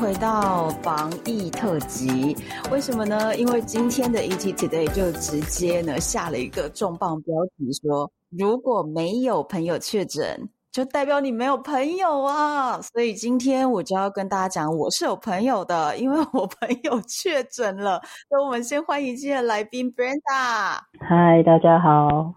回到防疫特辑。为什么呢？因为今天的 ET Today 就直接呢下了一个重磅标题说，说如果没有朋友确诊，就代表你没有朋友啊。所以今天我就要跟大家讲，我是有朋友的，因为我朋友确诊了。那我们先欢迎今天的来宾 Brenda。嗨，大家好。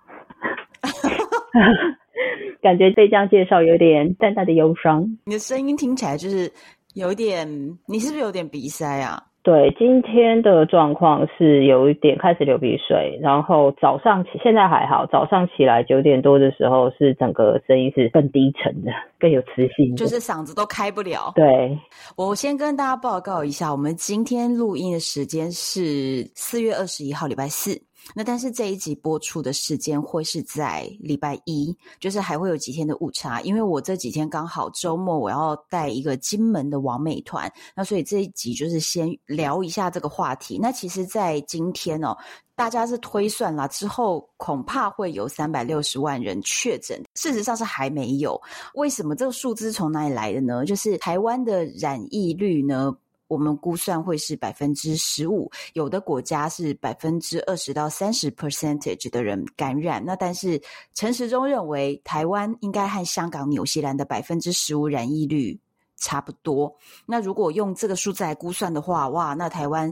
感觉被这样介绍有点淡淡的忧伤。你的声音听起来就是。有一点，你是不是有点鼻塞啊？对，今天的状况是有一点开始流鼻水，然后早上起现在还好，早上起来九点多的时候是整个声音是更低沉的，更有磁性，就是嗓子都开不了。对，我先跟大家报告一下，我们今天录音的时间是四月二十一号，礼拜四。那但是这一集播出的时间会是在礼拜一，就是还会有几天的误差，因为我这几天刚好周末我要带一个金门的网美团，那所以这一集就是先聊一下这个话题。那其实，在今天哦，大家是推算啦，之后恐怕会有三百六十万人确诊，事实上是还没有。为什么这个数字从哪里来的呢？就是台湾的染疫率呢？我们估算会是百分之十五，有的国家是百分之二十到三十 percentage 的人感染。那但是陈时中认为，台湾应该和香港、纽西兰的百分之十五染疫率差不多。那如果用这个数字来估算的话，哇，那台湾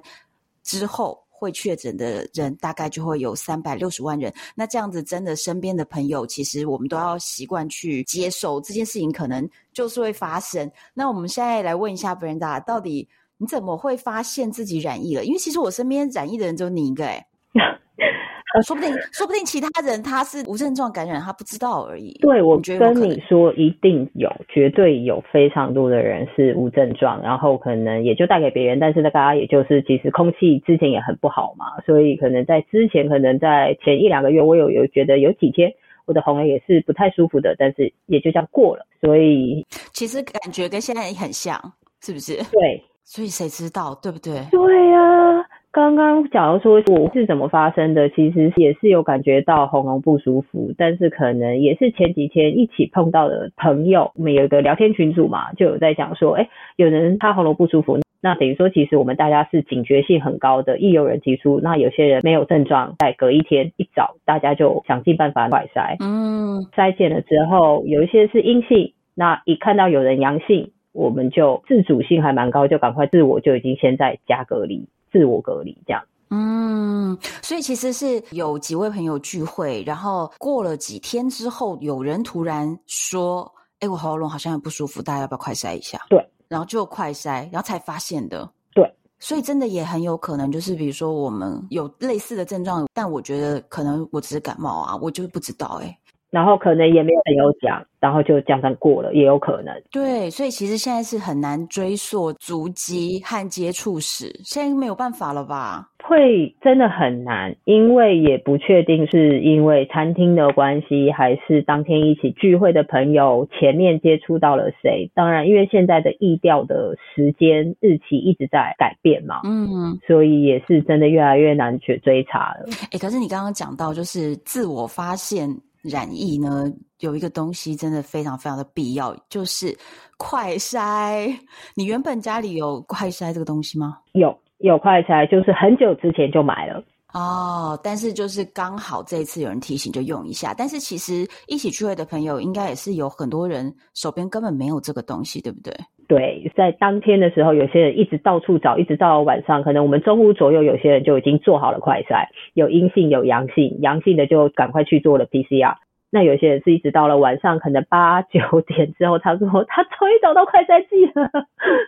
之后会确诊的人大概就会有三百六十万人。那这样子，真的身边的朋友，其实我们都要习惯去接受这件事情，可能就是会发生。那我们现在来问一下 Brenda，到底？你怎么会发现自己染疫了？因为其实我身边染疫的人只有你一个哎，说不定说不定其他人他是无症状感染，他不知道而已。对，我跟你说，一定有，绝对有非常多的人是无症状，然后可能也就带给别人，但是大家也就是其实空气之前也很不好嘛，所以可能在之前，可能在前一两个月，我有有觉得有几天我的喉咙也是不太舒服的，但是也就这样过了。所以其实感觉跟现在也很像，是不是？对。所以谁知道，对不对？对呀、刚刚假如说我是怎么发生的，其实也是有感觉到喉咙不舒服，但是可能也是前几天一起碰到的朋友，我们有一个聊天群组嘛，就有在讲说，哎，有人他喉咙不舒服，那等于说其实我们大家是警觉性很高的，一有人提出，那有些人没有症状，在隔一天一早，大家就想尽办法快筛，嗯，筛检了之后，有一些是阴性，那一看到有人阳性。我们就自主性还蛮高，就赶快自我就已经先在家隔离，自我隔离这样。嗯，所以其实是有几位朋友聚会，然后过了几天之后，有人突然说：“哎，我喉咙好像很不舒服，大家要不要快筛一下？”对，然后就快筛，然后才发现的。对，所以真的也很有可能就是，比如说我们有类似的症状，但我觉得可能我只是感冒啊，我就不知道哎。然后可能也没有朋友讲，然后就这样过了，也有可能。对，所以其实现在是很难追溯足迹和接触史，现在没有办法了吧？会真的很难，因为也不确定是因为餐厅的关系，还是当天一起聚会的朋友前面接触到了谁。当然，因为现在的疫调的时间日期一直在改变嘛，嗯，所以也是真的越来越难去追查了。哎，可是你刚刚讲到就是自我发现。染疫呢，有一个东西真的非常非常的必要，就是快筛。你原本家里有快筛这个东西吗？有，有快筛，就是很久之前就买了。哦，但是就是刚好这一次有人提醒就用一下。但是其实一起聚会的朋友，应该也是有很多人手边根本没有这个东西，对不对？对，在当天的时候，有些人一直到处找，一直到晚上，可能我们中午左右，有些人就已经做好了快筛，有阴性有阳性，阳性的就赶快去做了 PCR。那有些人是一直到了晚上，可能八九 点之后，他说他终于找到快筛剂了，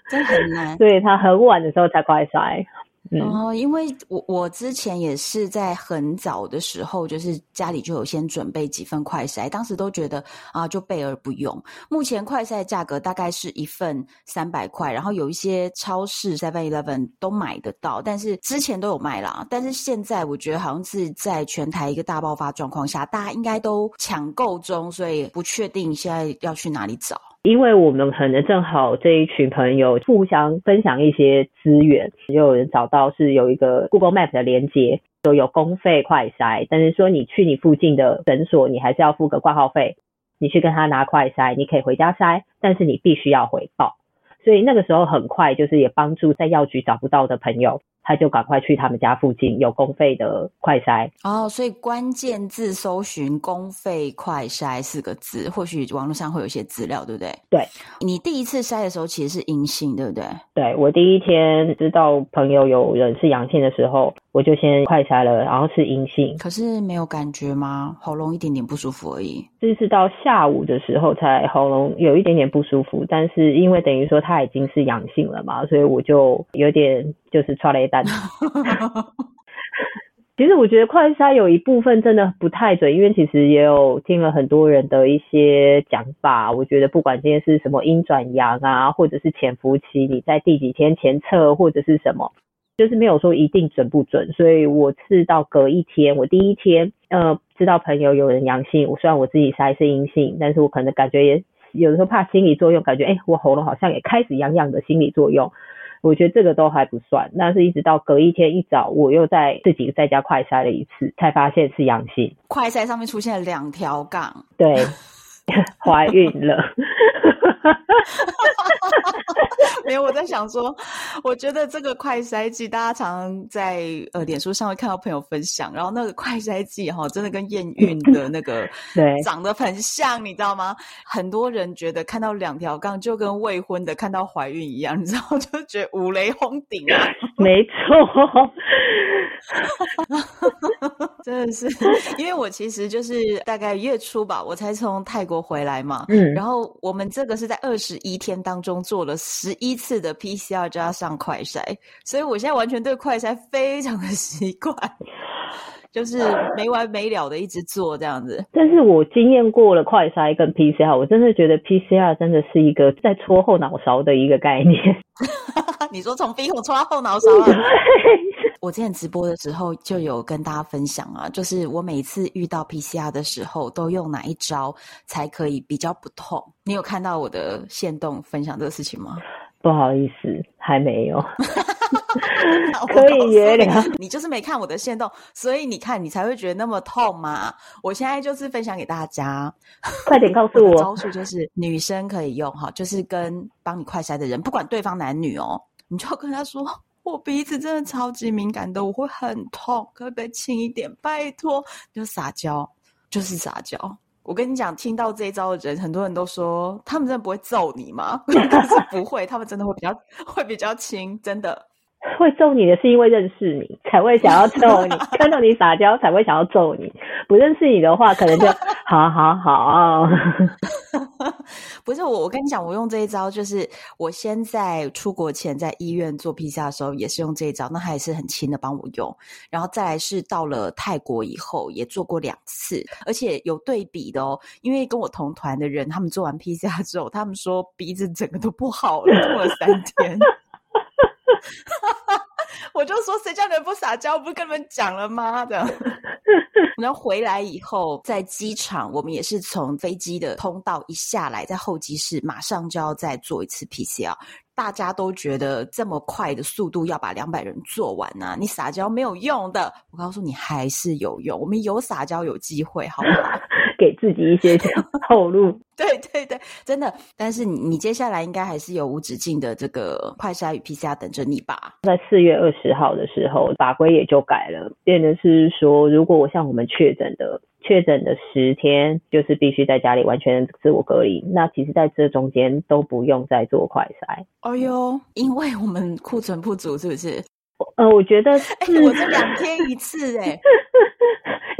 真很难。对，他很晚的时候才快筛。嗯，哦，因为我我之前也是在很早的时候，就是家里就有先准备几份快筛，当时都觉得啊，就备而不用。目前快筛价格大概是一份三百块，然后有一些超市 Seven Eleven 都买得到，但是之前都有卖啦。但是现在我觉得好像是在全台一个大爆发状况下，大家应该都抢购中，所以不确定现在要去哪里找。因为我们可能正好这一群朋友互相分享一些资源，就有人找到是有一个 Google Map 的连接，说有公费快筛，但是说你去你附近的诊所，你还是要付个挂号费，你去跟他拿快筛，你可以回家筛，但是你必须要回报。所以那个时候很快，就是也帮助在药局找不到的朋友。他就赶快去他们家附近有公费的快筛哦，所以关键字搜寻“公费快筛”四个字，或许网络上会有一些资料，对不对？对，你第一次筛的时候其实是阴性，对不对？对，我第一天知道朋友有人是阳性的时候，我就先快筛了，然后是阴性。可是没有感觉吗？喉咙一点点不舒服而已。就是到下午的时候才喉咙有一点点不舒服，但是因为等于说他已经是阳性了嘛，所以我就有点就是剉咧等。其实我觉得快筛有一部分真的不太准，因为其实也有听了很多人的一些讲法。我觉得不管今天是什么阴转阳啊，或者是潜伏期，你在第几天前测或者是什么，就是没有说一定准不准。所以我是到隔一天，我第一天呃知道朋友有人阳性，我虽然我自己筛是阴性，但是我可能感觉也有的时候怕心理作用，感觉哎我喉咙好像也开始痒痒的心理作用。我觉得这个都还不算，那是一直到隔一天一早，我又在自己在家快筛了一次，才发现是阳性。快筛上面出现了两条杠，对，怀孕了。没有，我在想说，我觉得这个快筛剂，大家常常在呃脸书上会看到朋友分享，然后那个快筛剂哈，真的跟验孕 的那个对长得很像，你知道吗？很多人觉得看到两条杠就跟未婚的看到怀孕一样，你知道，就觉得五雷轰顶啊。没错。真的是，因为我其实就是大概月初吧，我才从泰国回来嘛。嗯，然后我们这个是在二十一天当中做了十一次的 PCR 加上快筛，所以我现在完全对快筛非常的 习惯，就是没完没了的一直做这样子。但是我经验过了快筛跟 PCR，我真的觉得 PCR 真的是一个在戳后脑勺的一个概念。你说从鼻孔戳到后脑勺啊？我之前直播的时候就有跟大家分享啊，就是我每次遇到 PCR 的时候，都用哪一招才可以比较不痛？你有看到我的线动分享这个事情吗？不好意思，还没有。可以原谅你，就是没看我的线动，所以你看你才会觉得那么痛嘛。我现在就是分享给大家，快点告诉我。招数就是女生可以用哈，就是跟帮你快筛的人，不管对方男女哦，你就跟他说。我鼻子真的超级敏感的，我会很痛，可不可以轻一点？拜托，就撒娇，就是撒娇。我跟你讲，听到这一招的人，很多人都说，他们真的不会揍你吗？但是不会，他们真的会比较会比较轻，真的。会揍你的是因为认识你才会想要揍你，看到你撒娇才会想要揍你。不认识你的话，可能就好好好。不是我，我跟你讲，我用这一招，就是我先在出国前在医院做 PCR 的时候，也是用这一招，那还是很轻的帮我用。然后再来是到了泰国以后，也做过两次，而且有对比的哦。因为跟我同团的人，他们做完 PCR 之后，他们说鼻子整个都不好了，做了三天。我就说，谁叫你们不撒娇？不是跟你们讲了吗？这样，然后回来以后，在机场，我们也是从飞机的通道一下来，在候机室马上就要再做一次 PCR。大家都觉得这么快的速度要把两百人做完呢、啊？你撒娇没有用的。我告诉你，还是有用。我们有撒娇有机会，好不好？给自己一些 后路。对对对，真的。但是你你接下来应该还是有无止境的这个快筛与 PCR 等着你吧？在四月二十号的时候，法规也就改了，变的是说，如果我像我们确诊的。确诊的十天就是必须在家里完全自我隔离，那其实在这中间都不用再做快筛。哎呦，因为我们库存不足，是不是？呃，我觉得，哎、欸，我这两天一次、欸，哎，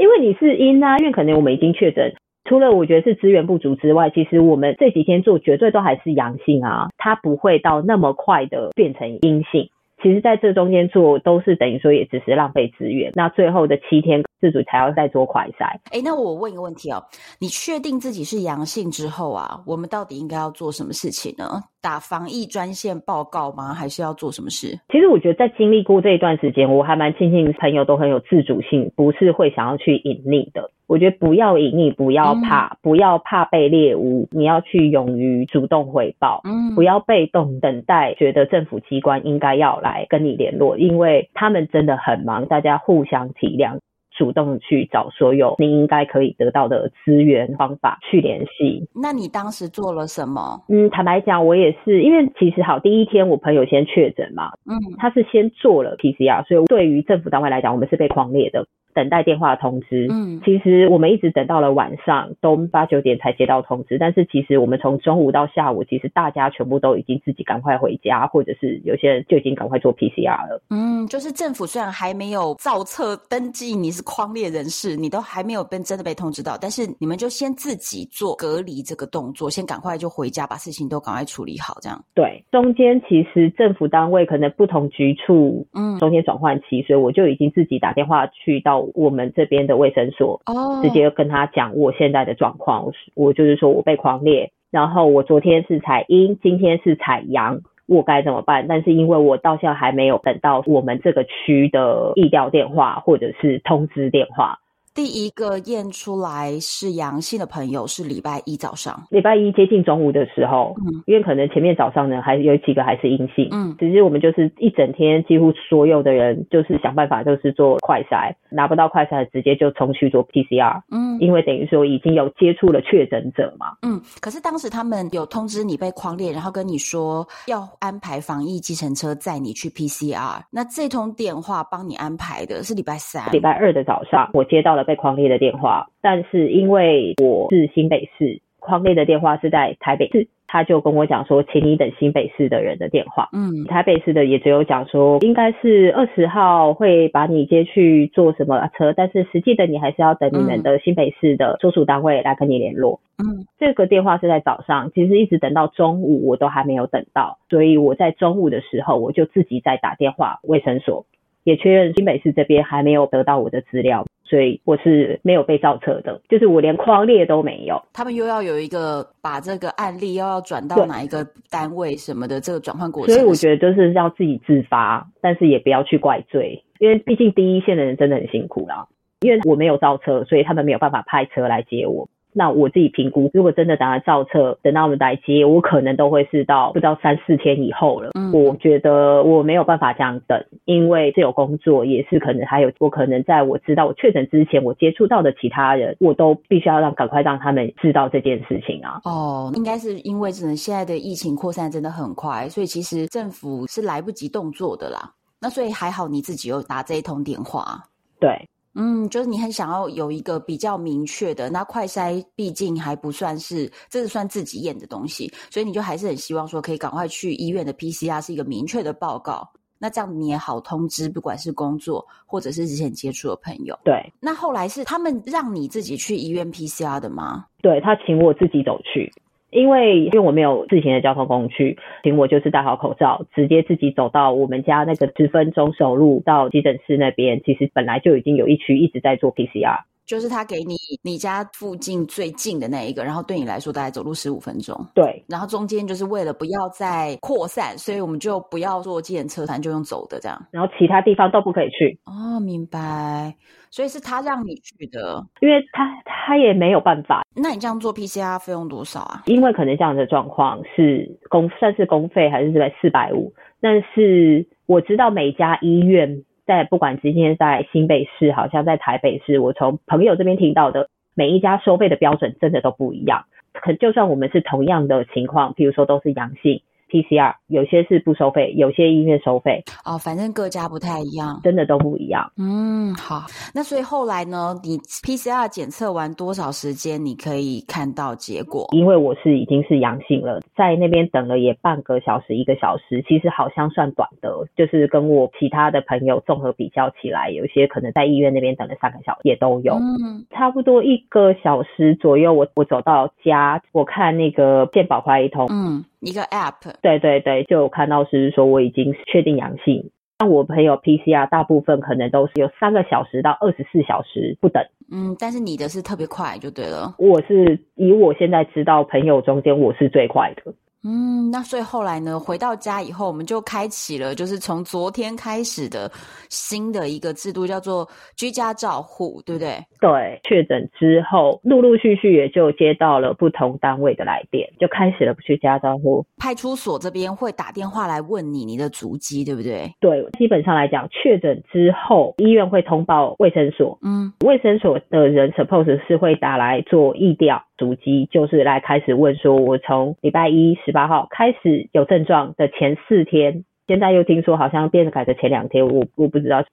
因为你是阴啊，因为可能我们已经确诊，除了我觉得是资源不足之外，其实我们这几天做绝对都还是阳性啊，它不会到那么快的变成阴性。其实在这中间做都是等于说也只是浪费资源。那最后的七天自主才要再做快筛。哎，那我问一个问题哦，你确定自己是阳性之后啊，我们到底应该要做什么事情呢？打防疫专线报告吗？还是要做什么事？其实我觉得在经历过这一段时间，我还蛮庆幸朋友都很有自主性，不是会想要去隐匿的。我觉得不要隐匿，不要怕，嗯、不要怕被猎巫，你要去勇于主动回报，嗯，不要被动等待，觉得政府机关应该要来跟你联络，因为他们真的很忙，大家互相体谅。主动去找所有你应该可以得到的资源方法去联系。那你当时做了什么？嗯，坦白讲，我也是，因为其实好，第一天我朋友先确诊嘛，嗯，他是先做了 PCR，所以对于政府单位来讲，我们是被狂列的。等待电话通知，嗯，其实我们一直等到了晚上，都八九点才接到通知。但是其实我们从中午到下午，其实大家全部都已经自己赶快回家，或者是有些人就已经赶快做 PCR 了。嗯，就是政府虽然还没有造册登记你是框列人士，你都还没有被真的被通知到，但是你们就先自己做隔离这个动作，先赶快就回家，把事情都赶快处理好，这样。对，中间其实政府单位可能不同局处，嗯，中间转换期，所以我就已经自己打电话去到。我们这边的卫生所，哦，直接跟他讲我现在的状况，我就是说我被狂裂，然后我昨天是采阴，今天是采阳，我该怎么办？但是因为我到现在还没有等到我们这个区的疫调电话或者是通知电话。第一个验出来是阳性的朋友是礼拜一早上，礼拜一接近中午的时候，嗯，因为可能前面早上呢还有几个还是阴性，嗯，其实我们就是一整天几乎所有的人就是想办法就是做快筛，拿不到快筛直接就冲去做 PCR，嗯，因为等于说已经有接触了确诊者嘛，嗯，可是当时他们有通知你被框列，然后跟你说要安排防疫计程车载你去 PCR，那这通电话帮你安排的是礼拜三，礼拜二的早上我接到了。被匡列的电话，但是因为我是新北市，匡列的电话是在台北市，他就跟我讲说，请你等新北市的人的电话。嗯，台北市的也只有讲说，应该是二十号会把你接去坐什么车，但是实际的你还是要等你们的新北市的所属单位来跟你联络。嗯，这个电话是在早上，其实一直等到中午我都还没有等到，所以我在中午的时候我就自己在打电话卫生所，也确认新北市这边还没有得到我的资料。所以我是没有被造册的，就是我连框列都没有。他们又要有一个把这个案例又要转到哪一个单位什么的这个转换过程。所以我觉得就是要自己自发，但是也不要去怪罪，因为毕竟第一线的人真的很辛苦啦。因为我没有造车，所以他们没有办法派车来接我。那我自己评估，如果真的打算造册，等到我们来接，我可能都会是到不知道三四天以后了。嗯，我觉得我没有办法这样等，因为这有工作，也是可能还有我可能在我知道我确诊之前，我接触到的其他人，我都必须要让赶快让他们知道这件事情啊。哦，应该是因为只能现在的疫情扩散真的很快，所以其实政府是来不及动作的啦。那所以还好你自己有打这一通电话。对。嗯，就是你很想要有一个比较明确的，那快筛毕竟还不算是，这是算自己验的东西，所以你就还是很希望说可以赶快去医院的 PCR 是一个明确的报告，那这样你也好通知，不管是工作或者是之前接触的朋友。对，那后来是他们让你自己去医院 PCR 的吗？对，他请我自己走去。因为因为我没有自行的交通工具，请我就是戴好口罩，直接自己走到我们家那个十分钟走路到急诊室那边。其实本来就已经有一区一直在做 PCR。就是他给你你家附近最近的那一个，然后对你来说大概走路十五分钟。对，然后中间就是为了不要再扩散，所以我们就不要坐计程车，咱就用走的这样。然后其他地方都不可以去。哦，明白。所以是他让你去的，因为他他也没有办法。那你这样做 PCR 费用多少啊？因为可能这样的状况是公算是公费还是在四百五，但是我知道每家医院。在不管今天在新北市，好像在台北市，我从朋友这边听到的，每一家收费的标准真的都不一样。可就算我们是同样的情况，譬如说都是阳性。PCR 有些是不收费，有些医院收费哦，反正各家不太一样，真的都不一样。嗯，好，那所以后来呢，你 PCR 检测完多少时间你可以看到结果？因为我是已经是阳性了，在那边等了也半个小时一个小时，其实好像算短的，就是跟我其他的朋友综合比较起来，有些可能在医院那边等了三个小时也都有，嗯，差不多一个小时左右，我我走到家，我看那个健保快易通，嗯。一个 App。对对对，就有看到是说我已经确定阳性。像我朋友 PCR 大部分可能都是有三个小时到二十四小时不等。嗯，但是你的是特别快，就对了。我是以我现在知道朋友中间，我是最快的。嗯，那所以后来呢，回到家以后，我们就开启了，就是从昨天开始的新的一个制度，叫做居家照护，对不对？对，确诊之后，陆陆续续也就接到了不同单位的来电，就开始了居家照护。派出所这边会打电话来问你你的足迹，对不对？对，基本上来讲，确诊之后，医院会通报卫生所，嗯，卫生所的人 suppose 是会打来做疫调。足迹就是来开始问说，我从礼拜一十八号开始有症状的前四天，现在又听说好像变改的前两天，我我不知道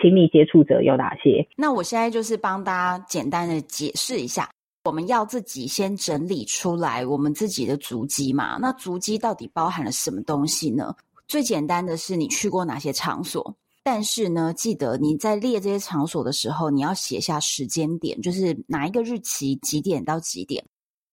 亲密接触者有哪些。那我现在就是帮大家简单的解释一下，我们要自己先整理出来我们自己的足迹嘛。那足迹到底包含了什么东西呢？最简单的是你去过哪些场所。但是呢，记得你在列这些场所的时候，你要写下时间点，就是哪一个日期几点到几点。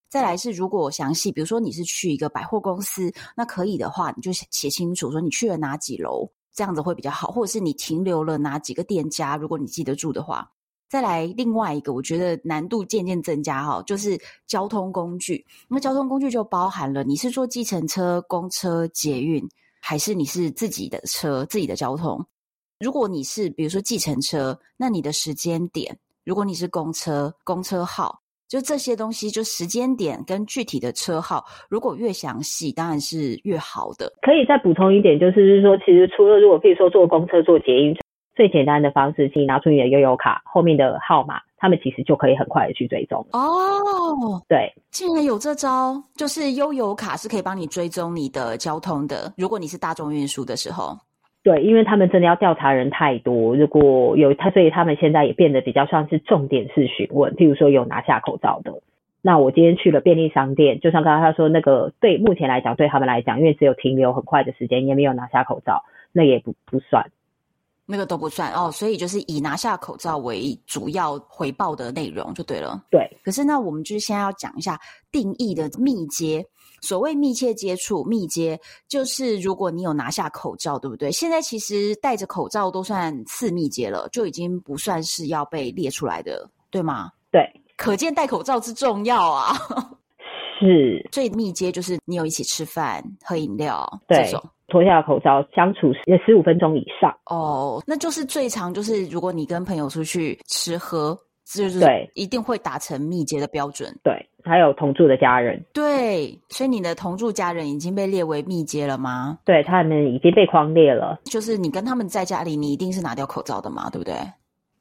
再来是，如果详细，比如说你是去一个百货公司，那可以的话，你就写清楚说你去了哪几楼，这样子会比较好。或者是你停留了哪几个店家，如果你记得住的话。再来另外一个，我觉得难度渐渐增加哈，就是交通工具。那交通工具就包含了你是坐计程车、公车、捷运，还是你是自己的车、自己的交通。如果你是比如说计程车，那你的时间点；如果你是公车，公车号，就这些东西，就时间点跟具体的车号，如果越详细，当然是越好的。可以再补充一点，就是说，其实除了如果可以说坐公车、坐捷运，最简单的方式，请你拿出你的悠游卡后面的号码，他们其实就可以很快的去追踪。哦，对，竟然有这招，就是悠游卡是可以帮你追踪你的交通的。如果你是大众运输的时候。对，因为他们真的要调查人太多，如果有他，所以他们现在也变得比较像是重点式询问。譬如说有拿下口罩的，那我今天去了便利商店，就像刚刚他说那个，对目前来讲，对他们来讲，因为只有停留很快的时间，也没有拿下口罩，那也不不算，那个都不算哦。所以就是以拿下口罩为主要回报的内容就对了。对，可是那我们就是现在要讲一下定义的密接。所谓密切接触、密接，就是如果你有拿下口罩，对不对？现在其实戴着口罩都算次密接了，就已经不算是要被列出来的，对吗？对，可见戴口罩之重要啊。是，最密接就是你有一起吃饭、喝饮料，对，这种脱下口罩相处也十五分钟以上。哦，那就是最长，就是如果你跟朋友出去吃喝，就是对，一定会达成密接的标准。对。还有同住的家人，对，所以你的同住家人已经被列为密接了吗？对，他们已经被框列了。就是你跟他们在家里，你一定是拿掉口罩的嘛，对不对？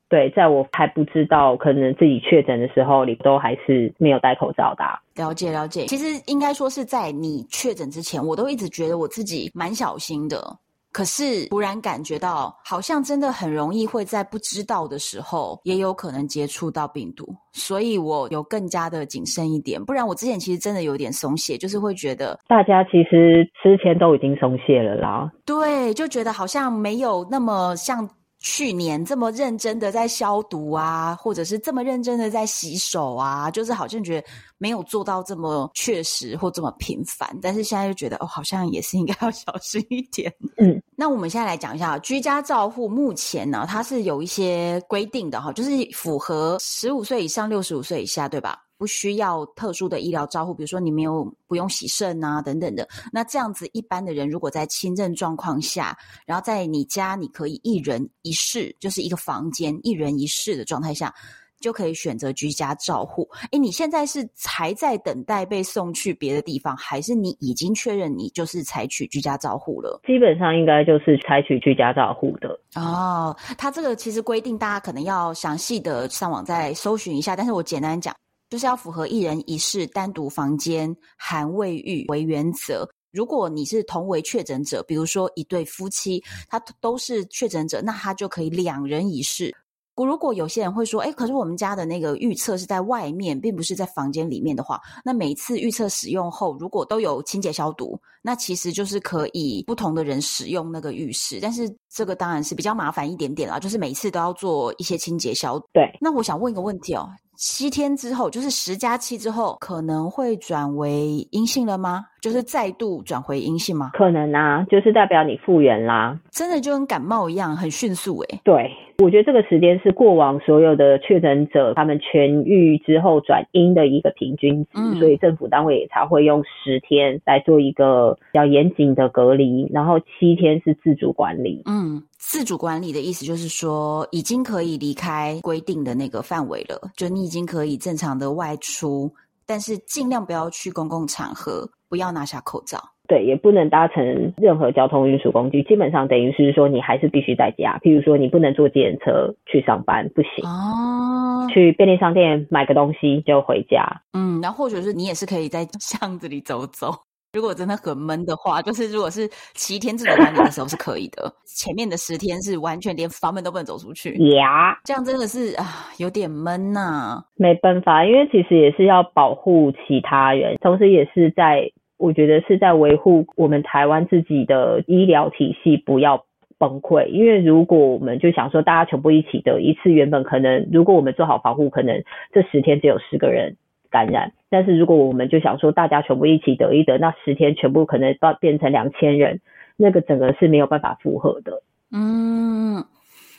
对，在我还不知道可能自己确诊的时候，你都还是没有戴口罩的啊。了解了解，其实应该说是在你确诊之前，我都一直觉得我自己蛮小心的。可是突然感觉到，好像真的很容易会在不知道的时候，也有可能接触到病毒，所以我有更加的谨慎一点。不然我之前其实真的有点松懈，就是会觉得大家其实之前都已经松懈了啦。对，就觉得好像没有那么像。去年这么认真的在消毒啊，或者是这么认真的在洗手啊，就是好像觉得没有做到这么确实或这么频繁，但是现在就觉得哦，好像也是应该要小心一点。嗯，那我们现在来讲一下居家照护，目前呢，它是有一些规定的哈，就是符合十五岁以上、六十五岁以下，对吧？不需要特殊的医疗照护，比如说你没有不用洗肾啊等等的。那这样子一般的人，如果在轻症状况下，然后在你家你可以一人一室，就是一个房间一人一室的状态下，就可以选择居家照护。诶，你现在是还在等待被送去别的地方，还是你已经确认你就是采取居家照护了？基本上应该就是采取居家照护的。哦，它这个其实规定大家可能要详细的上网再搜寻一下，但是我简单讲。就是要符合一人一室单独房间含卫浴为原则。如果你是同为确诊者，比如说一对夫妻，他都是确诊者，那他就可以两人一室。如果有些人会说，诶，可是我们家的那个预测是在外面，并不是在房间里面的话，那每次预测使用后，如果都有清洁消毒，那其实就是可以不同的人使用那个浴室。但是这个当然是比较麻烦一点点啦，就是每次都要做一些清洁消毒。对。那我想问一个问题哦。七天之后，就是十加七之后，可能会转为阴性了吗？就是再度转回阴性吗？可能啊，就是代表你复原啦。真的就跟感冒一样，很迅速诶、欸。对，我觉得这个时间是过往所有的确诊者他们痊愈之后转阴的一个平均值，嗯、所以政府单位也才会用十天来做一个比较严谨的隔离，然后七天是自主管理。嗯，自主管理的意思就是说，已经可以离开规定的那个范围了，就你已经可以正常的外出，但是尽量不要去公共场合。不要拿下口罩，对，也不能搭乘任何交通运输工具。基本上等于是说，你还是必须在家。譬如说，你不能坐计程车去上班，不行。哦，去便利商店买个东西就回家。嗯，然后或者是你也是可以在巷子里走走。如果真的很闷的话，就是如果是七天自主管理的时候是可以的。前面的十天是完全连房门都不能走出去。呀，这样真的是啊，有点闷呐、啊。没办法，因为其实也是要保护其他人，同时也是在。我觉得是在维护我们台湾自己的医疗体系不要崩溃，因为如果我们就想说大家全部一起的一次，原本可能如果我们做好防护，可能这十天只有十个人感染，但是如果我们就想说大家全部一起得一得，那十天全部可能到变成两千人，那个整个是没有办法负荷的。嗯。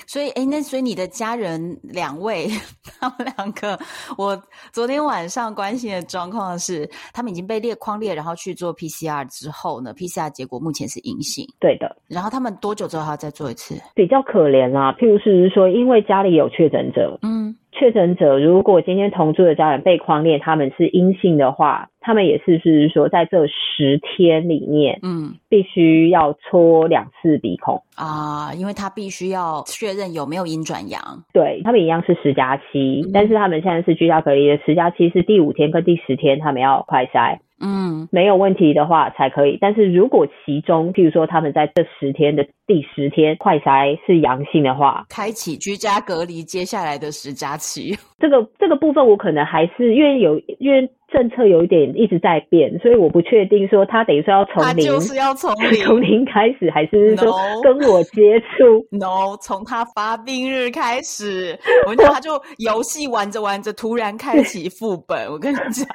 所以，哎，那所以你的家人两位，他们两个，我昨天晚上关心的状况是，他们已经被列框列，然后去做 PCR 之后呢，PCR 结果目前是阴性。对的。然后他们多久之后还要再做一次？比较可怜啦，譬如是说，因为家里有确诊者，嗯。确诊者如果今天同住的家人被框列，他们是阴性的话，他们也是是说在这十天里面，嗯，必须要搓两次鼻孔啊，因为他必须要确认有没有阴转阳。对，他们一样是十加七，但是他们现在是居家隔离的十加七是第五天跟第十天他们要快筛。嗯，没有问题的话才可以。但是如果其中，譬如说他们在这十天的第十天快筛是阳性的话，开启居家隔离接下来的十加期。这个这个部分我可能还是因为有因为。政策有一点一直在变，所以我不确定说他等于说要从零，就是要从 零从零开始，还是说跟我接触？No，从他发病日开始，我跟你讲，他就游戏玩着玩着，突然开启副本。我跟你讲，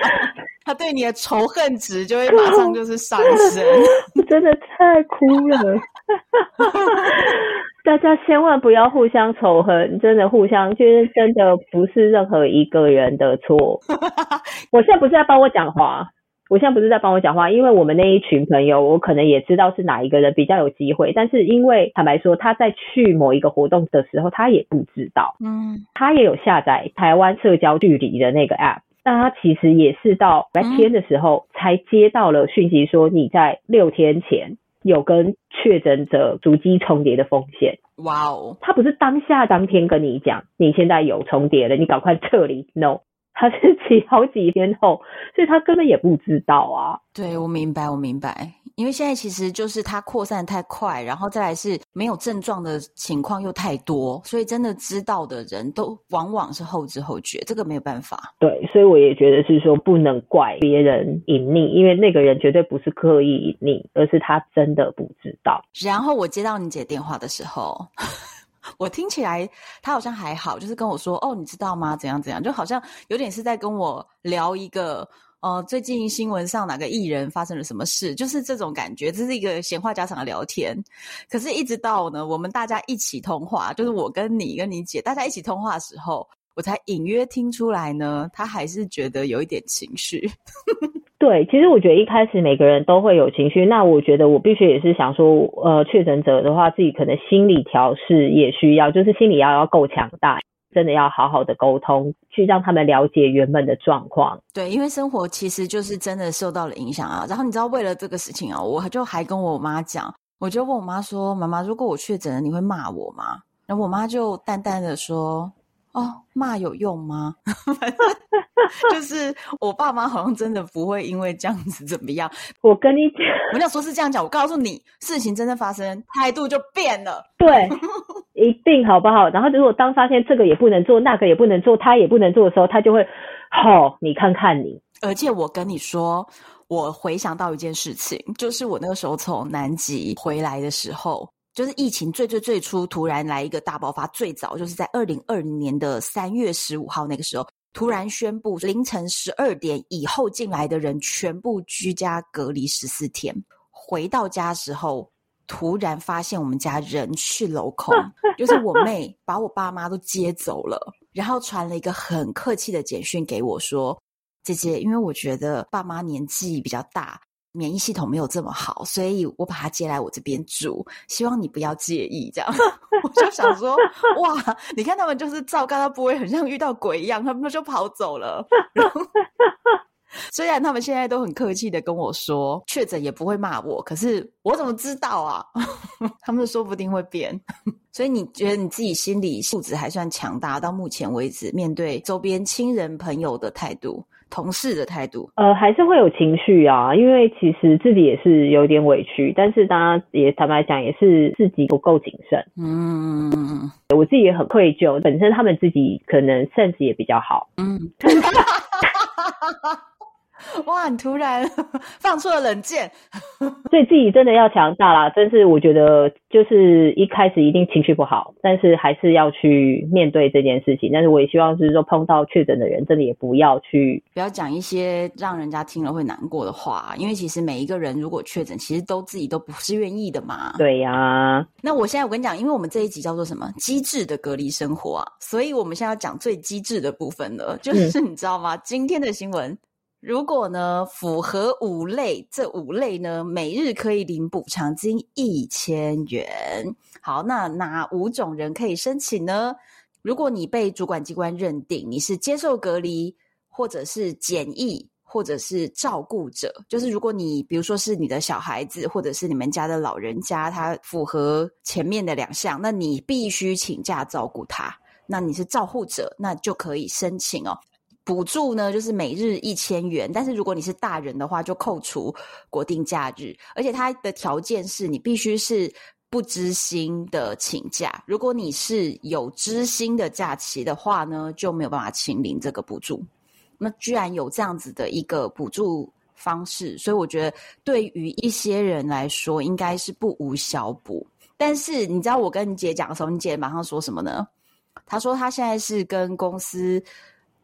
他对你的仇恨值就会马上就是上升。我真的太哭了。大家千万不要互相仇恨，真的互相，就是真的不是任何一个人的错。我现在不是在帮我讲话，我现在不是在帮我讲话，因为我们那一群朋友，我可能也知道是哪一个人比较有机会，但是因为坦白说，他在去某一个活动的时候，他也不知道，嗯，他也有下载台湾社交距离的那个 app，但他其实也是到白天的时候才接到了讯息，说你在六天前。有跟确诊者足迹重叠的风险。哇哦，他不是当下当天跟你讲，你现在有重叠了，你赶快撤离。No，他是几好几天后，所以他根本也不知道啊。对，我明白，我明白。因为现在其实就是它扩散太快，然后再来是没有症状的情况又太多，所以真的知道的人都往往是后知后觉，这个没有办法。对，所以我也觉得是说不能怪别人隐匿，因为那个人绝对不是刻意隐匿，而是他真的不知道。然后我接到你姐电话的时候，我听起来他好像还好，就是跟我说：“哦，你知道吗？怎样怎样？”就好像有点是在跟我聊一个。哦，最近新闻上哪个艺人发生了什么事？就是这种感觉，这是一个闲话家常的聊天。可是，一直到呢，我们大家一起通话，就是我跟你跟你姐，大家一起通话的时候，我才隐约听出来呢，他还是觉得有一点情绪。对，其实我觉得一开始每个人都会有情绪。那我觉得我必须也是想说，呃，确诊者的话，自己可能心理调试也需要，就是心理要要够强大。真的要好好的沟通，去让他们了解原本的状况。对，因为生活其实就是真的受到了影响啊。然后你知道，为了这个事情啊，我就还跟我妈讲，我就问我妈说：“妈妈，如果我确诊了，你会骂我吗？”然后我妈就淡淡的说。哦，骂有用吗？就是我爸妈好像真的不会因为这样子怎么样。我跟你讲，我要说是这样讲，我告诉你，事情真的发生，态度就变了。对，一定好不好？然后如果当发现这个也不能做，那个也不能做，他也不能做的时候，他就会，好、哦，你看看你。而且我跟你说，我回想到一件事情，就是我那个时候从南极回来的时候。就是疫情最最最初突然来一个大爆发，最早就是在二零二零年的三月十五号那个时候，突然宣布凌晨十二点以后进来的人全部居家隔离十四天。回到家时候，突然发现我们家人去楼空，就是我妹 把我爸妈都接走了，然后传了一个很客气的简讯给我说：“姐姐，因为我觉得爸妈年纪比较大。”免疫系统没有这么好，所以我把他接来我这边住，希望你不要介意。这样，我就想说，哇，你看他们就是照刚他不会很像遇到鬼一样，他们就跑走了。虽然他们现在都很客气的跟我说，确诊也不会骂我，可是我怎么知道啊？他们说不定会变。所以你觉得你自己心理素质还算强大？到目前为止，面对周边亲人朋友的态度。同事的态度，呃，还是会有情绪啊，因为其实自己也是有点委屈，但是大家也坦白讲，也是自己不够谨慎。嗯，我自己也很愧疚，本身他们自己可能 sense 也比较好。嗯。哇！你突然 放出了冷箭，所以自己真的要强大啦。但是我觉得，就是一开始一定情绪不好，但是还是要去面对这件事情。但是我也希望是说，碰到确诊的人，真的也不要去不要讲一些让人家听了会难过的话，因为其实每一个人如果确诊，其实都自己都不是愿意的嘛。对呀、啊。那我现在我跟你讲，因为我们这一集叫做什么机智的隔离生活啊，所以我们现在要讲最机智的部分了，就是你知道吗？嗯、今天的新闻。如果呢，符合五类，这五类呢，每日可以领补偿金一千元。好，那哪五种人可以申请呢？如果你被主管机关认定你是接受隔离，或者是检疫，或者是照顾者，就是如果你比如说是你的小孩子，或者是你们家的老人家，他符合前面的两项，那你必须请假照顾他。那你是照护者，那就可以申请哦。补助呢，就是每日一千元，但是如果你是大人的话，就扣除国定假日，而且它的条件是你必须是不知薪的请假。如果你是有知薪的假期的话呢，就没有办法请领这个补助。那居然有这样子的一个补助方式，所以我觉得对于一些人来说，应该是不无小补。但是你知道我跟你姐讲的时候，你姐马上说什么呢？她说她现在是跟公司。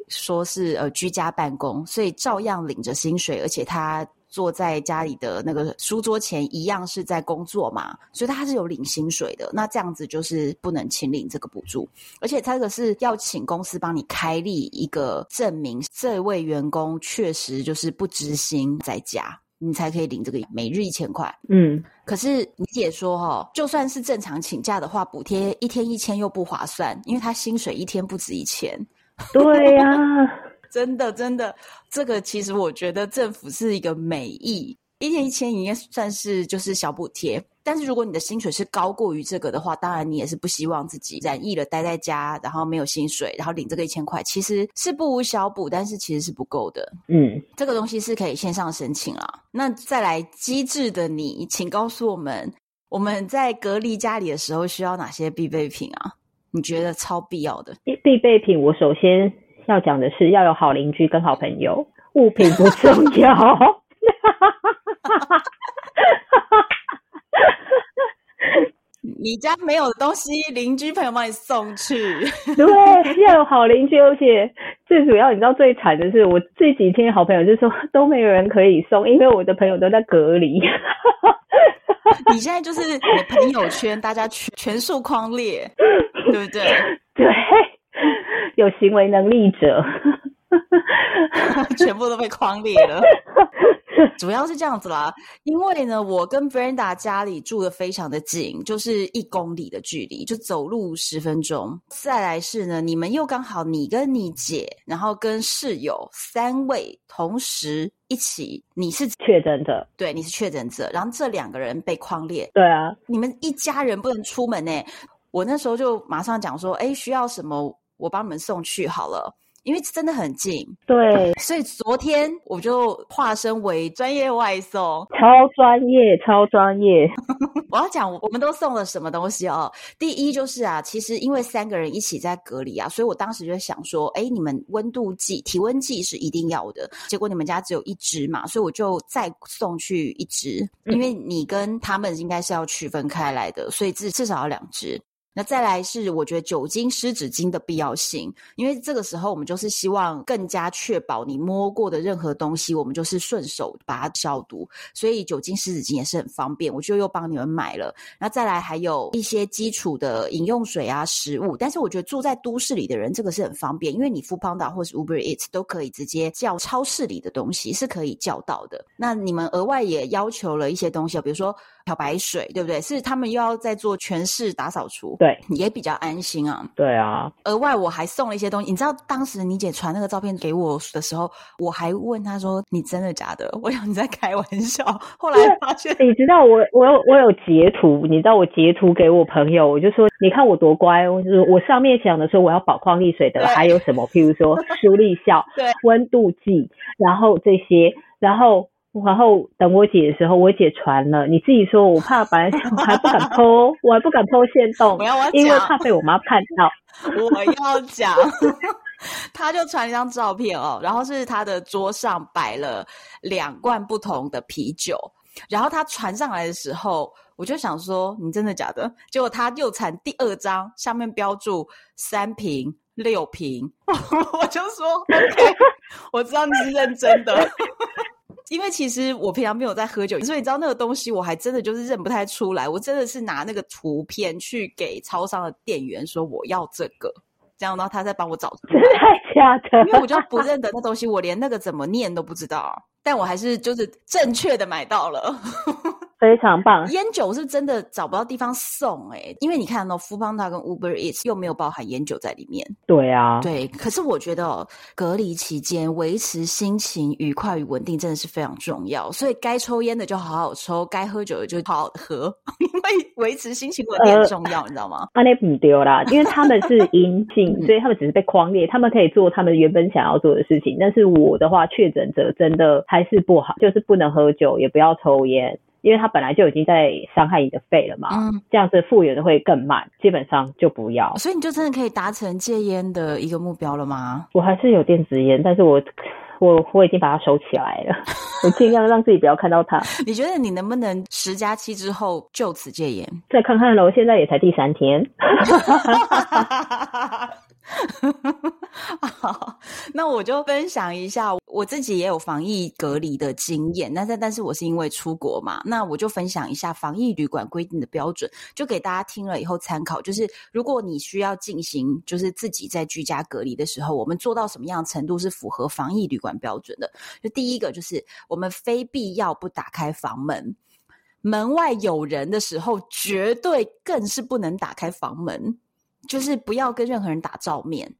说是呃居家办公，所以照样领着薪水，而且他坐在家里的那个书桌前，一样是在工作嘛，所以他是有领薪水的。那这样子就是不能请领这个补助，而且他这个是要请公司帮你开立一个证明，这位员工确实就是不支薪在家，你才可以领这个每日一千块。嗯，可是你姐说哦，就算是正常请假的话，补贴一天一千又不划算，因为他薪水一天不止一千。对呀、啊，真的真的，这个其实我觉得政府是一个美意，一天一千应该算是就是小补贴。但是如果你的薪水是高过于这个的话，当然你也是不希望自己染疫了待在家，然后没有薪水，然后领这个一千块，其实是不无小补，但是其实是不够的。嗯，这个东西是可以线上申请啦。那再来机智的你，请告诉我们，我们在隔离家里的时候需要哪些必备品啊？你觉得超必要的必必备品，我首先要讲的是要有好邻居跟好朋友，物品不重要。你家没有的东西，邻居朋友帮你送去。对，要有好邻居，而且最主要，你知道最惨的是，我这几天好朋友就说都没有人可以送，因为我的朋友都在隔离。你现在就是我朋友圈，大家全全数框列，对不对？对，有行为能力者，全部都被框列了。主要是这样子啦，因为呢，我跟 Brenda 家里住的非常的近，就是一公里的距离，就走路十分钟。再来是呢，你们又刚好你跟你姐，然后跟室友三位同时一起，你是确诊者，对，你是确诊者，然后这两个人被框列，对啊，你们一家人不能出门呢。我那时候就马上讲说，哎，需要什么，我帮你们送去好了。因为真的很近，对，所以昨天我就化身为专业外送，超专业，超专业。我要讲，我们都送了什么东西哦？第一就是啊，其实因为三个人一起在隔离啊，所以我当时就想说，哎，你们温度计、体温计是一定要的。结果你们家只有一只嘛，所以我就再送去一只，因为你跟他们应该是要区分开来的，所以至至少要两只。那再来是我觉得酒精湿纸巾的必要性，因为这个时候我们就是希望更加确保你摸过的任何东西，我们就是顺手把它消毒，所以酒精湿纸巾也是很方便，我就又帮你们买了。那再来还有一些基础的饮用水啊、食物，但是我觉得住在都市里的人这个是很方便，因为你 f o o p a n d a 或是 Uber Eats 都可以直接叫超市里的东西是可以叫到的。那你们额外也要求了一些东西，比如说。漂白水对不对？是他们又要在做全室大扫除，对，也比较安心啊。对啊，额外我还送了一些东西。你知道当时你姐传那个照片给我的时候，我还问她说：“你真的假的？”我想你在开玩笑。后来发现，你知道我我有我有截图，你知道我截图给我朋友，我就说：“你看我多乖。”我就是我上面讲的说我要宝矿力水的还有什么？譬如说 舒立效、对温度计，然后这些，然后。然后等我姐的时候，我姐传了。你自己说，我怕本来 我还不敢 po，我还不敢 po 限动，我要我因为怕被我妈看到。我要讲，他就传一张照片哦，然后是他的桌上摆了两罐不同的啤酒，然后他传上来的时候，我就想说，你真的假的？结果他又传第二张，上面标注三瓶、六瓶，我就说 OK，我知道你是认真的。因为其实我平常没有在喝酒，所以你知道那个东西我还真的就是认不太出来。我真的是拿那个图片去给超商的店员说我要这个，这样然后他再帮我找出来。太假的，因为我就不认得那东西，我连那个怎么念都不知道，但我还是就是正确的买到了。非常棒，烟酒是真的找不到地方送哎、欸，因为你看到 Foodpanda 跟 Uber Eats 又没有包含烟酒在里面。对啊，对。可是我觉得哦，隔离期间维持心情愉快与稳定真的是非常重要，所以该抽烟的就好好抽，该喝酒的就好好喝，因为维持心情稳定很重要，呃、你知道吗？那不丢啦，因为他们是阴性，所以他们只是被框列，他们可以做他们原本想要做的事情。但是我的话，确诊者真的还是不好，就是不能喝酒，也不要抽烟。因为它本来就已经在伤害你的肺了嘛，嗯，这样子复原的会更慢，基本上就不要。所以你就真的可以达成戒烟的一个目标了吗？我还是有电子烟，但是我我我已经把它收起来了，我尽量让自己不要看到它。你觉得你能不能十加七之后就此戒烟？再看看喽，现在也才第三天。好，那我就分享一下，我自己也有防疫隔离的经验。那但但是我是因为出国嘛，那我就分享一下防疫旅馆规定的标准，就给大家听了以后参考。就是如果你需要进行，就是自己在居家隔离的时候，我们做到什么样程度是符合防疫旅馆标准的？就第一个就是我们非必要不打开房门，门外有人的时候，绝对更是不能打开房门。就是不要跟任何人打照面。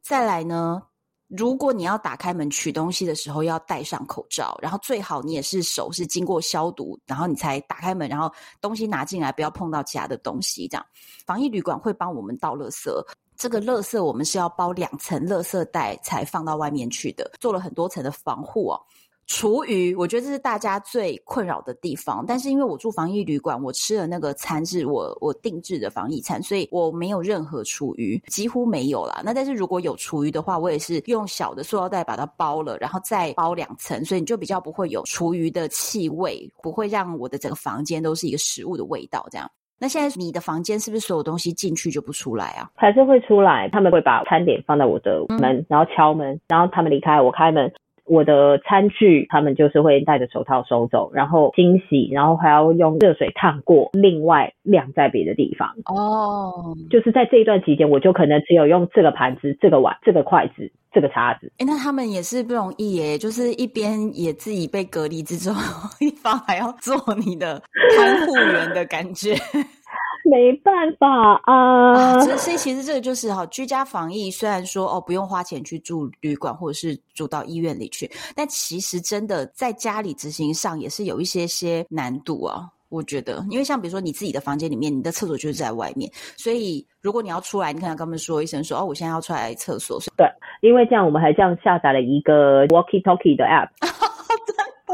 再来呢，如果你要打开门取东西的时候，要戴上口罩，然后最好你也是手是经过消毒，然后你才打开门，然后东西拿进来，不要碰到其他的东西。这样，防疫旅馆会帮我们倒垃圾，这个垃圾我们是要包两层垃圾袋才放到外面去的，做了很多层的防护哦。厨余，我觉得这是大家最困扰的地方。但是因为我住防疫旅馆，我吃的那个餐是我我定制的防疫餐，所以我没有任何厨余，几乎没有啦。那但是如果有厨余的话，我也是用小的塑料袋把它包了，然后再包两层，所以你就比较不会有厨余的气味，不会让我的整个房间都是一个食物的味道。这样，那现在你的房间是不是所有东西进去就不出来啊？还是会出来？他们会把餐点放在我的门，嗯、然后敲门，然后他们离开，我开门。我的餐具，他们就是会戴着手套收走，然后清洗，然后还要用热水烫过，另外晾在别的地方。哦，就是在这一段期间，我就可能只有用这个盘子、这个碗、这个筷子、这个叉子。哎，那他们也是不容易耶，就是一边也自己被隔离之中，一方还要做你的看护员的感觉。没办法啊，啊，所以其实这个就是哈，居家防疫虽然说哦不用花钱去住旅馆或者是住到医院里去，但其实真的在家里执行上也是有一些些难度啊。我觉得，因为像比如说你自己的房间里面，你的厕所就是在外面，所以如果你要出来，你可能跟他们说一声说哦，我现在要出来厕所。对，因为这样我们还这样下载了一个 Walkie Talkie 的 App。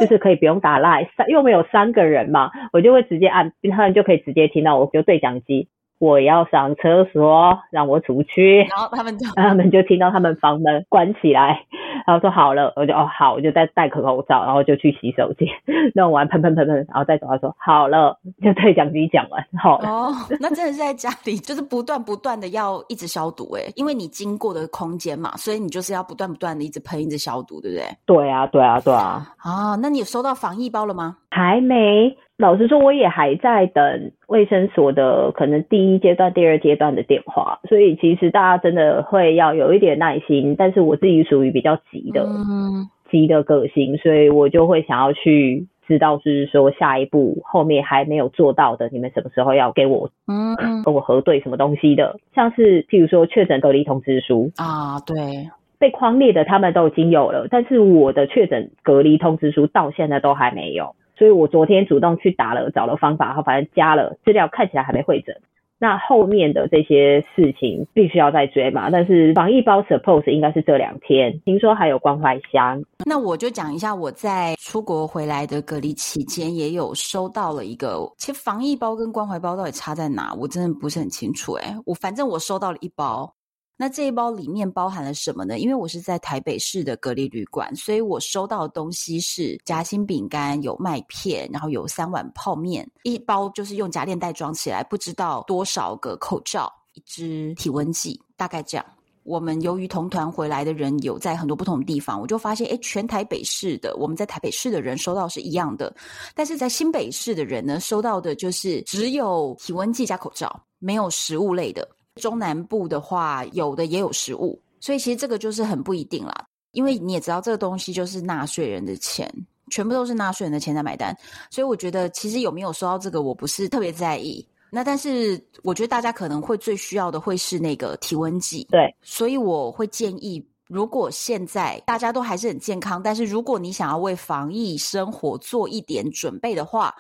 就是可以不用打赖，三因为我们有三个人嘛，我就会直接按，他们就可以直接听到我，就对讲机，我要上厕所，让我出去，然后他们就 他们就听到他们房门关起来，然后说好了，我就哦好，我就戴戴个口罩，然后就去洗手间弄完喷喷喷喷，然后再走。他说好了，就对讲机讲完好了。哦，那真的是在家里，就是不断不断的要一直消毒诶，因为你经过的空间嘛，所以你就是要不断不断的一直喷，一直消毒，对不对？对啊，对啊，对啊。啊，那你有收到防疫包了吗？还没。老实说，我也还在等卫生所的可能第一阶段、第二阶段的电话，所以其实大家真的会要有一点耐心。但是我自己属于比较急的、嗯、急的个性，所以我就会想要去知道，就是说下一步后面还没有做到的，你们什么时候要给我嗯跟我核对什么东西的？像是譬如说确诊隔离通知书啊，对，被框列的他们都已经有了，但是我的确诊隔离通知书到现在都还没有。所以我昨天主动去打了，找了方法，然后反正加了资料，看起来还没会诊。那后面的这些事情必须要再追嘛。但是防疫包 suppose 应该是这两天，听说还有关怀箱。那我就讲一下，我在出国回来的隔离期间，也有收到了一个。其实防疫包跟关怀包到底差在哪，我真的不是很清楚。诶，我反正我收到了一包。那这一包里面包含了什么呢？因为我是在台北市的隔离旅馆，所以我收到的东西是夹心饼干、有麦片，然后有三碗泡面，一包就是用夹链袋装起来，不知道多少个口罩，一支体温计，大概这样。我们由于同团回来的人有在很多不同的地方，我就发现，诶，全台北市的我们在台北市的人收到是一样的，但是在新北市的人呢，收到的就是只有体温计加口罩，没有食物类的。中南部的话，有的也有食物，所以其实这个就是很不一定啦。因为你也知道，这个东西就是纳税人的钱，全部都是纳税人的钱在买单，所以我觉得其实有没有收到这个，我不是特别在意。那但是我觉得大家可能会最需要的会是那个体温计，对，所以我会建议，如果现在大家都还是很健康，但是如果你想要为防疫生活做一点准备的话。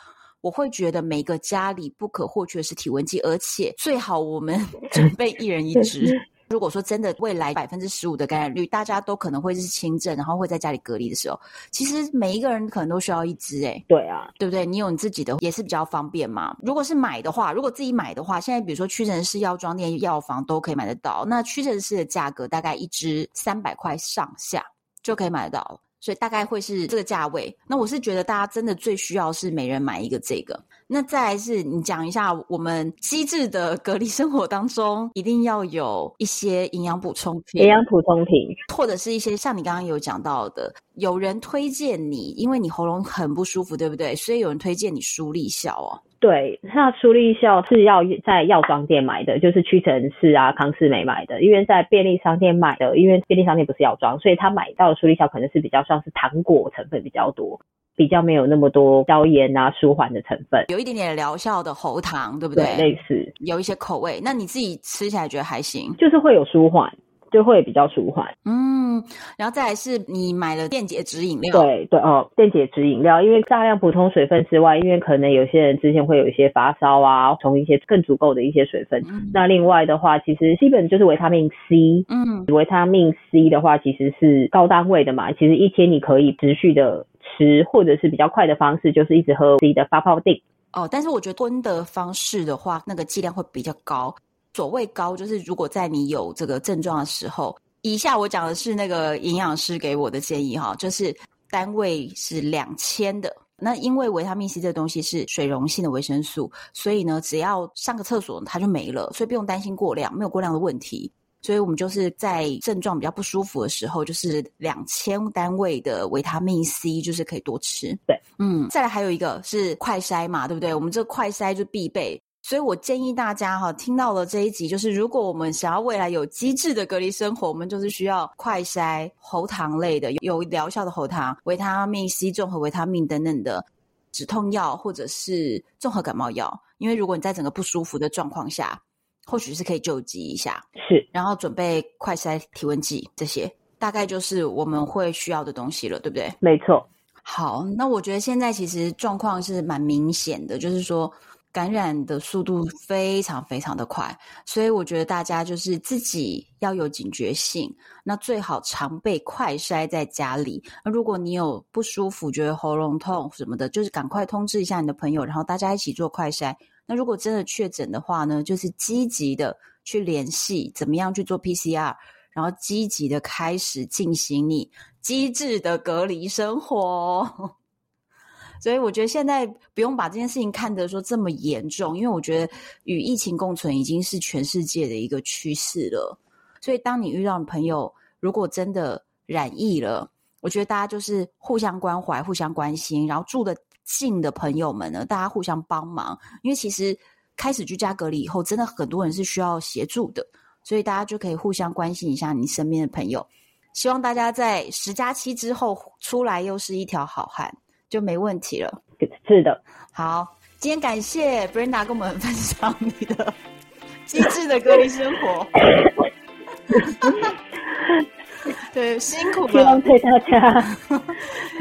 我会觉得每个家里不可或缺的是体温计，而且最好我们 准备一人一支。如果说真的未来百分之十五的感染率，大家都可能会是轻症，然后会在家里隔离的时候，其实每一个人可能都需要一支。诶，对啊，对不对？你有你自己的也是比较方便嘛。如果是买的话，如果自己买的话，现在比如说屈臣氏药妆店、药房都可以买得到。那屈臣氏的价格大概一支三百块上下就可以买得到。所以大概会是这个价位。那我是觉得大家真的最需要是每人买一个这个。那再来是你讲一下我们机智的隔离生活当中，一定要有一些营养补充品，营养补充品，或者是一些像你刚刚有讲到的，有人推荐你，因为你喉咙很不舒服，对不对？所以有人推荐你舒立效哦。对，那舒立笑是要在药妆店买的，就是屈臣氏啊、康士美买的。因为在便利商店买的，因为便利商店不是药妆，所以他买到的舒立笑可能是比较像是糖果成分比较多，比较没有那么多消炎啊、舒缓的成分，有一点点疗效的喉糖，对不对？对，类似，有一些口味。那你自己吃起来觉得还行？就是会有舒缓。就会比较舒缓，嗯，然后再来是你买了电解质饮料，对对哦，电解质饮料，因为大量补充水分之外，因为可能有些人之前会有一些发烧啊，从一些更足够的一些水分。嗯、那另外的话，其实基本就是维他命 C，嗯，维他命 C 的话其实是高单位的嘛，其实一天你可以持续的吃，或者是比较快的方式，就是一直喝自己的发泡定。哦，但是我觉得吞的方式的话，那个剂量会比较高。所谓高，就是如果在你有这个症状的时候，以下我讲的是那个营养师给我的建议哈，就是单位是两千的。那因为维他命 C 这个东西是水溶性的维生素，所以呢，只要上个厕所它就没了，所以不用担心过量，没有过量的问题。所以我们就是在症状比较不舒服的时候，就是两千单位的维他命 C，就是可以多吃。对，嗯，再来还有一个是快筛嘛，对不对？我们这个快筛就必备。所以我建议大家哈，听到了这一集，就是如果我们想要未来有机制的隔离生活，我们就是需要快筛喉糖类的，有疗效的喉糖、维他命 C、综合维他命等等的止痛药，或者是综合感冒药。因为如果你在整个不舒服的状况下，或许是可以救急一下。是，然后准备快筛体温计，这些大概就是我们会需要的东西了，对不对？没错。好，那我觉得现在其实状况是蛮明显的，就是说。感染的速度非常非常的快，所以我觉得大家就是自己要有警觉性。那最好常备快筛在家里。那如果你有不舒服，觉得喉咙痛什么的，就是赶快通知一下你的朋友，然后大家一起做快筛。那如果真的确诊的话呢，就是积极的去联系，怎么样去做 PCR，然后积极的开始进行你机智的隔离生活。所以我觉得现在不用把这件事情看得说这么严重，因为我觉得与疫情共存已经是全世界的一个趋势了。所以当你遇到的朋友如果真的染疫了，我觉得大家就是互相关怀、互相关心，然后住的近的朋友们呢，大家互相帮忙。因为其实开始居家隔离以后，真的很多人是需要协助的，所以大家就可以互相关心一下你身边的朋友。希望大家在十加七之后出来又是一条好汉。就没问题了。是的，好，今天感谢 Brenda 跟我们分享你的 机智的隔离生活。对，辛苦了。希望对大家，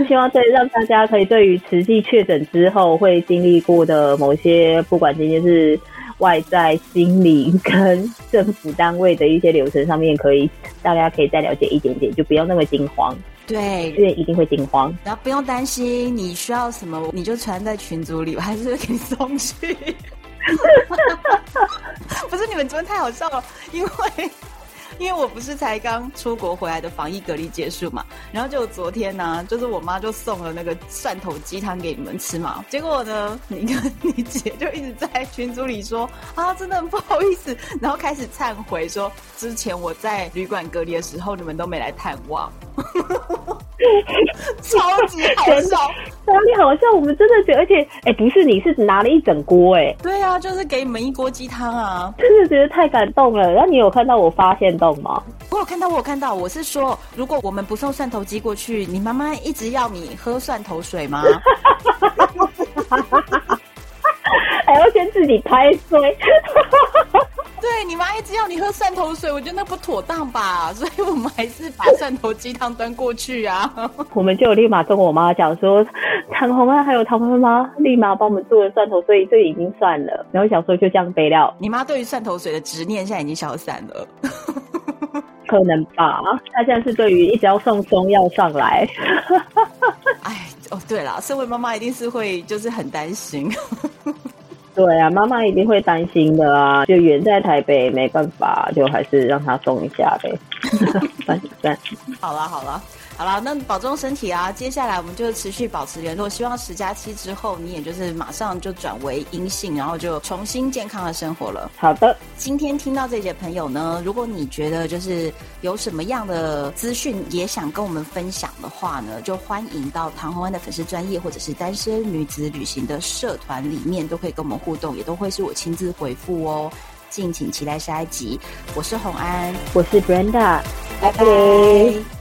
希望对让大家可以对于实际确诊之后会经历过的某些，不管今天是外在、心理跟政府单位的一些流程上面，可以大家可以再了解一点点，就不要那么惊慌。对，因为一定会惊慌，然后不用担心，你需要什么你就传在群组里，我还是会给你送去。不是你们昨天太好笑了，因为。因为我不是才刚出国回来的防疫隔离结束嘛，然后就昨天呢、啊，就是我妈就送了那个蒜头鸡汤给你们吃嘛，结果呢，你跟 你姐就一直在群组里说啊，真的很不好意思，然后开始忏悔说之前我在旅馆隔离的时候，你们都没来探望。超级好笑，哪里好笑？我们真的觉得，而且，哎、欸，不是，你是拿了一整锅，哎，对啊，就是给你们一锅鸡汤啊，真的觉得太感动了。然后你有看到我发现动吗？我有看到，我有看到。我是说，如果我们不送蒜头鸡过去，你妈妈一直要你喝蒜头水吗？还要先自己拍水。对，你妈一直要你喝蒜头水，我觉得那不妥当吧，所以我们还是把蒜头鸡汤端过去啊。我们就立马跟我妈讲说，唐红啊，还有唐妈妈，立马帮我们做了蒜头水，这已经算了。然后想说就这样备料。你妈对于蒜头水的执念现在已经消散了，可能吧？他现在是对于一直要送中药上来。哎，哦，对了，身为妈妈一定是会就是很担心。对啊，妈妈一定会担心的啊！就远在台北，没办法，就还是让他送一下呗。好了好了。好了，那保重身体啊！接下来我们就持续保持联络，希望十加七之后你也就是马上就转为阴性，然后就重新健康的生活了。好的，今天听到这些朋友呢，如果你觉得就是有什么样的资讯也想跟我们分享的话呢，就欢迎到唐红安的粉丝专业或者是单身女子旅行的社团里面，都可以跟我们互动，也都会是我亲自回复哦。敬请期待下一集。我是红安，我是 Brenda，拜拜。